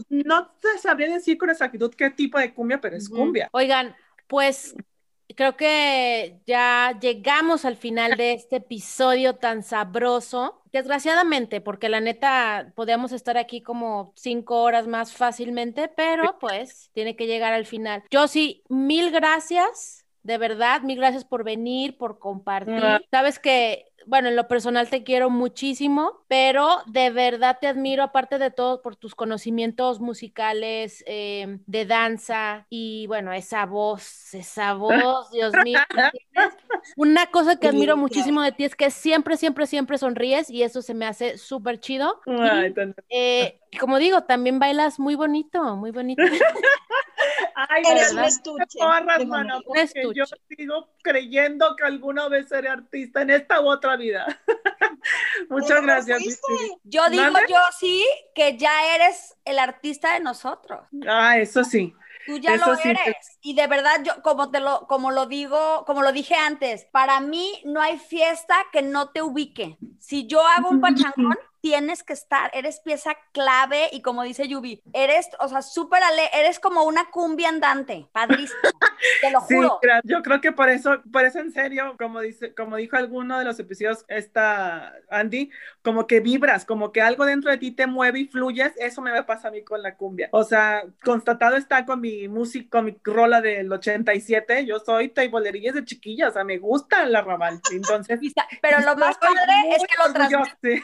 no te sabría decir con exactitud qué tipo de cumbia, pero es cumbia. Oigan, pues creo que ya llegamos al final de este episodio tan sabroso. Desgraciadamente, porque la neta podíamos estar aquí como cinco horas más fácilmente, pero pues tiene que llegar al final. Yo sí, mil gracias de verdad, mil gracias por venir, por compartir. Sabes que, bueno, en lo personal te quiero muchísimo, pero de verdad te admiro, aparte de todo, por tus conocimientos musicales, em, de danza y, bueno, esa voz, esa voz, <laughs> Dios mío. Una cosa que admiro muchísimo de ti es que siempre, siempre, siempre sonríes y eso se me hace súper chido. Eh, y, como digo, también bailas muy bonito, muy bonito. <laughs> Ay, eres un estuche. Porras, mano, porque yo sigo creyendo que alguna vez seré artista en esta u otra vida. <laughs> Muchas gracias. Yo digo yo sí que ya eres el artista de nosotros. Ah, eso sí. Tú ya lo eres. Y de verdad, yo, como te lo, como lo digo, como lo dije antes, para mí no hay fiesta que no te ubique. Si yo hago un <laughs> pachangón, tienes que estar, eres pieza clave y como dice Yubi, eres, o sea, súper ale, eres como una cumbia andante, padrísimo, te lo <laughs> juro. Sí, yo creo que por eso, por eso en serio, como dice, como dijo alguno de los episodios esta Andy, como que vibras, como que algo dentro de ti te mueve y fluyes, eso me pasa a mí con la cumbia. O sea, constatado está con mi música, con mi rola del 87, yo soy taibolerías de chiquillas, o sea, me gusta la ramal, entonces. <laughs> Pero lo <laughs> más padre es que lo transmites.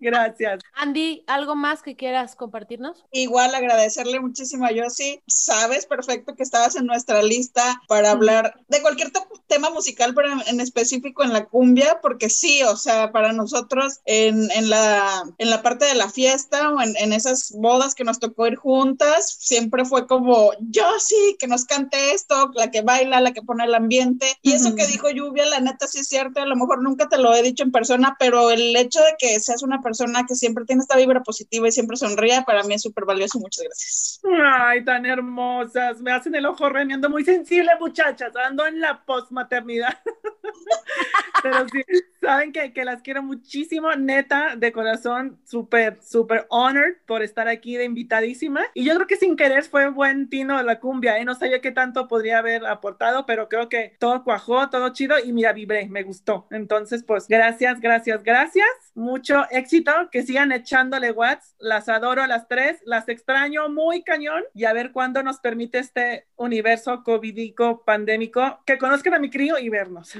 Gracias. Andy, ¿algo más que quieras compartirnos? Igual agradecerle muchísimo a Yossi. Sabes perfecto que estabas en nuestra lista para hablar de cualquier tema musical, pero en, específico en la cumbia, porque sí, o sea, para nosotros en, en la, en la parte de la fiesta o en, en, esas bodas que nos tocó ir juntas, siempre fue como, yo sí, que nos cante esto, la que baila, la que pone el ambiente. Y eso que dijo Lluvia, la neta sí es cierto, a lo mejor nunca te lo he dicho en persona, pero el hecho de que seas una persona que siempre tiene esta vibra positiva y siempre sonríe, para mí es súper valioso. Muchas gracias. Ay, tan hermosas. Me hacen el ojo remiendo muy sensible, muchachas. Ando en la postmaternidad. <laughs> Pero sí, saben que, que, las quiero muchísimo, neta, de corazón, súper, súper honored por estar aquí de invitadísima. Y yo creo que sin querer fue buen tino de la cumbia, ¿eh? No sabía qué tanto podría haber aportado, pero creo que todo cuajó, todo chido y mira, vibré, me gustó. Entonces, pues, gracias, gracias, gracias. Mucho éxito, que sigan echándole watts. Las adoro a las tres, las extraño muy cañón y a ver cuándo nos permite este universo covidico pandémico que conozcan a mi crío y vernos.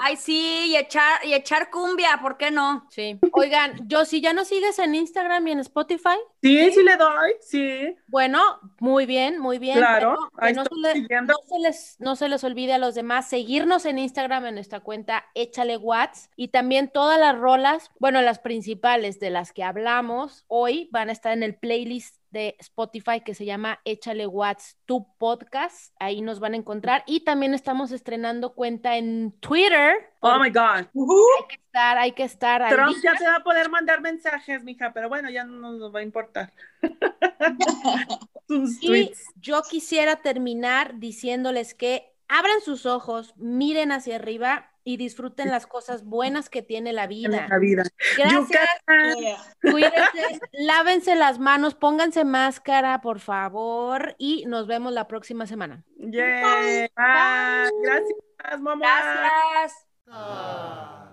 Ay, sí, y echar, y echar cumbia, ¿por qué no? Sí. Oigan, yo si ya no sigues en Instagram y en Spotify. Sí, sí, le doy, sí. Bueno, muy bien, muy bien. Claro, no, se les, no se les olvide a los demás seguirnos en Instagram en nuestra cuenta Échale Watts y también todas las rolas, bueno, las principales de las que hablamos hoy van a estar en el playlist de Spotify que se llama Échale Watts tu podcast. Ahí nos van a encontrar. Y también estamos estrenando cuenta en Twitter. Oh my God. Hay que estar, hay que estar. Trump ya te va a poder mandar mensajes, mija, pero bueno, ya no nos va a importar. <laughs> y yo quisiera terminar diciéndoles que abran sus ojos, miren hacia arriba y disfruten las cosas buenas que tiene la vida. La vida. Gracias. Cuídense, lávense las manos, pónganse máscara, por favor, y nos vemos la próxima semana. Yeah. Gracias, mamá. Gracias. Ah.